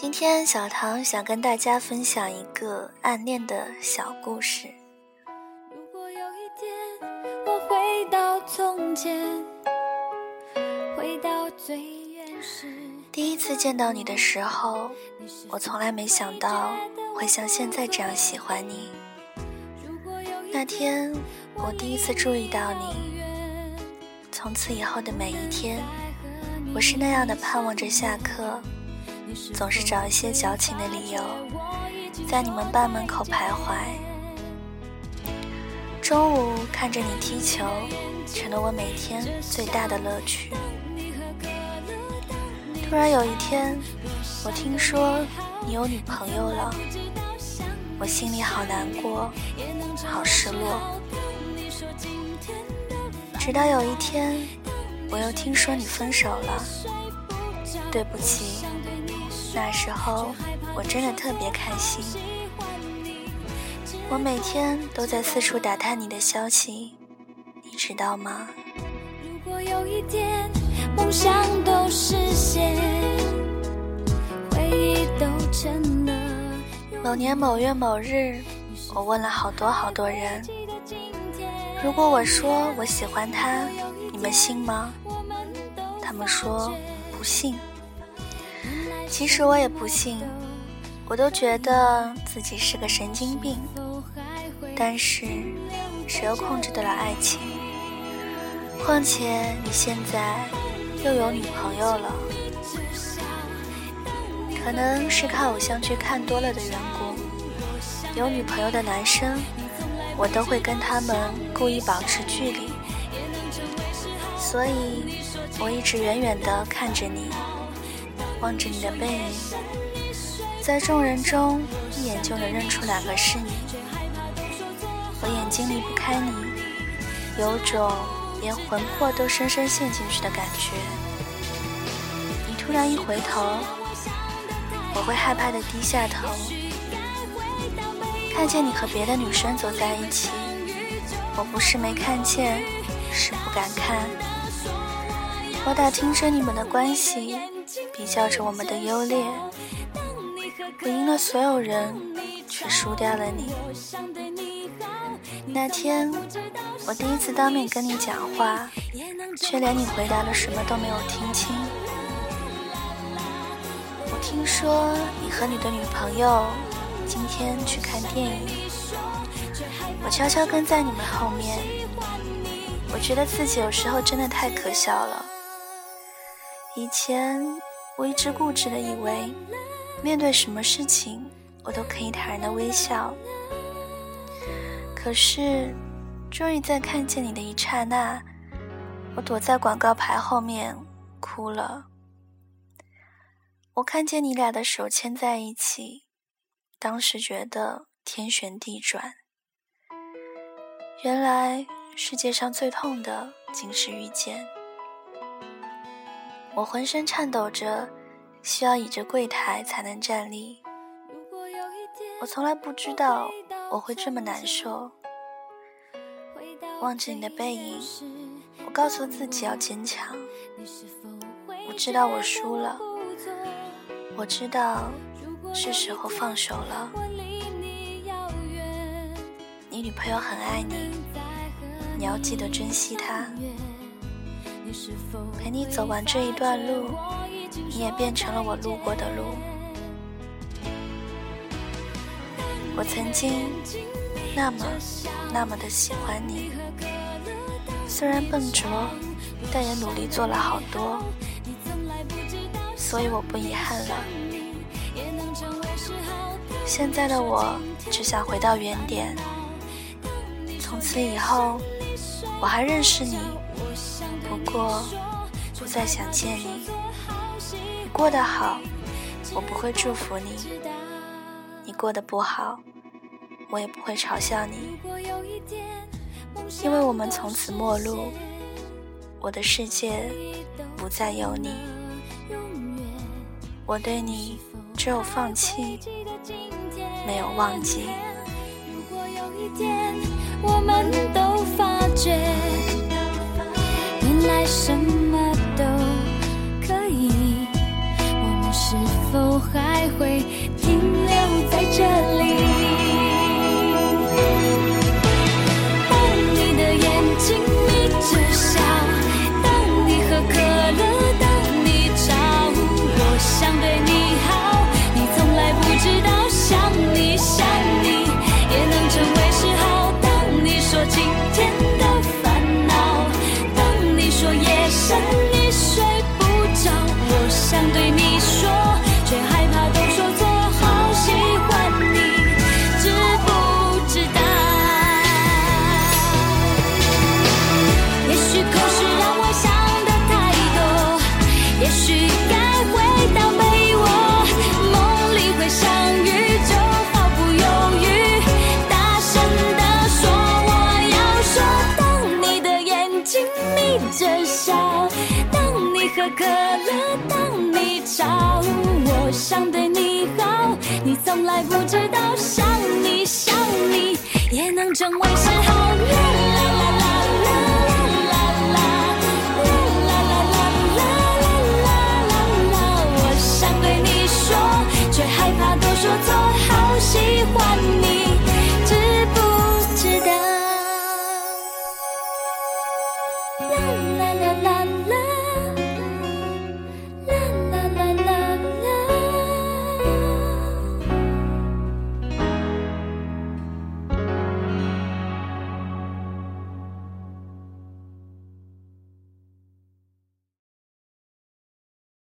今天小唐想跟大家分享一个暗恋的小故事。如果有一天我回到从前，回到最原始。第一次见到你的时候，我从来没想到会像现在这样喜欢你。那天我第一次注意到你，从此以后的每一天，我是那样的盼望着下课。总是找一些矫情的理由，在你们班门口徘徊。中午看着你踢球，成了我每天最大的乐趣。突然有一天，我听说你有女朋友了，我心里好难过，好失落。直到有一天，我又听说你分手了，对不起。那时候我真的特别开心，我每天都在四处打探你的消息，你知道吗？如果有一天梦想都实现，回忆都成了。某年某月某日，我问了好多好多人，如果我说我喜欢他，你们信吗？他们说不信。其实我也不信，我都觉得自己是个神经病。但是，谁又控制得了爱情？况且你现在又有女朋友了，可能是看偶像剧看多了的缘故。有女朋友的男生，我都会跟他们故意保持距离，所以我一直远远地看着你。望着你的背影，在众人中一眼就能认出哪个是你。我眼睛离不开你，有种连魂魄都深深陷进去的感觉。你突然一回头，我会害怕的低下头，看见你和别的女生走在一起。我不是没看见，是不敢看。我打听着你们的关系。比较着我们的优劣，我赢了所有人，却输掉了你。那天，我第一次当面跟你讲话，却连你回答了什么都没有听清。我听说你和你的女朋友今天去看电影，我悄悄跟在你们后面。我觉得自己有时候真的太可笑了。以前。我一直固执的以为，面对什么事情，我都可以坦然的微笑。可是，终于在看见你的一刹那，我躲在广告牌后面哭了。我看见你俩的手牵在一起，当时觉得天旋地转。原来世界上最痛的，竟是遇见。我浑身颤抖着，需要倚着柜台才能站立。我从来不知道我会这么难受。望着你的背影，我告诉自己要坚强。我知道我输了，我知道是时候放手了。你女朋友很爱你，你要记得珍惜她。陪你走完这一段路，你也变成了我路过的路。我曾经那么那么的喜欢你，虽然笨拙，但也努力做了好多，所以我不遗憾了。现在的我只想回到原点，从此以后，我还认识你。不过，不再想见你。你过得好，我不会祝福你；你过得不好，我也不会嘲笑你。因为我们从此陌路，我的世界不再有你。我对你只有放弃，没有忘记。如果有一天我们都觉，原。来什么都可以，我们是否还会？着笑，当你喝可乐，当你吵，我想对你好，你从来不知道，想你想你也能成为嗜好。啦啦啦啦啦啦啦啦，啦啦啦啦啦啦啦啦，我想对你说，却害怕都说错，好喜欢你。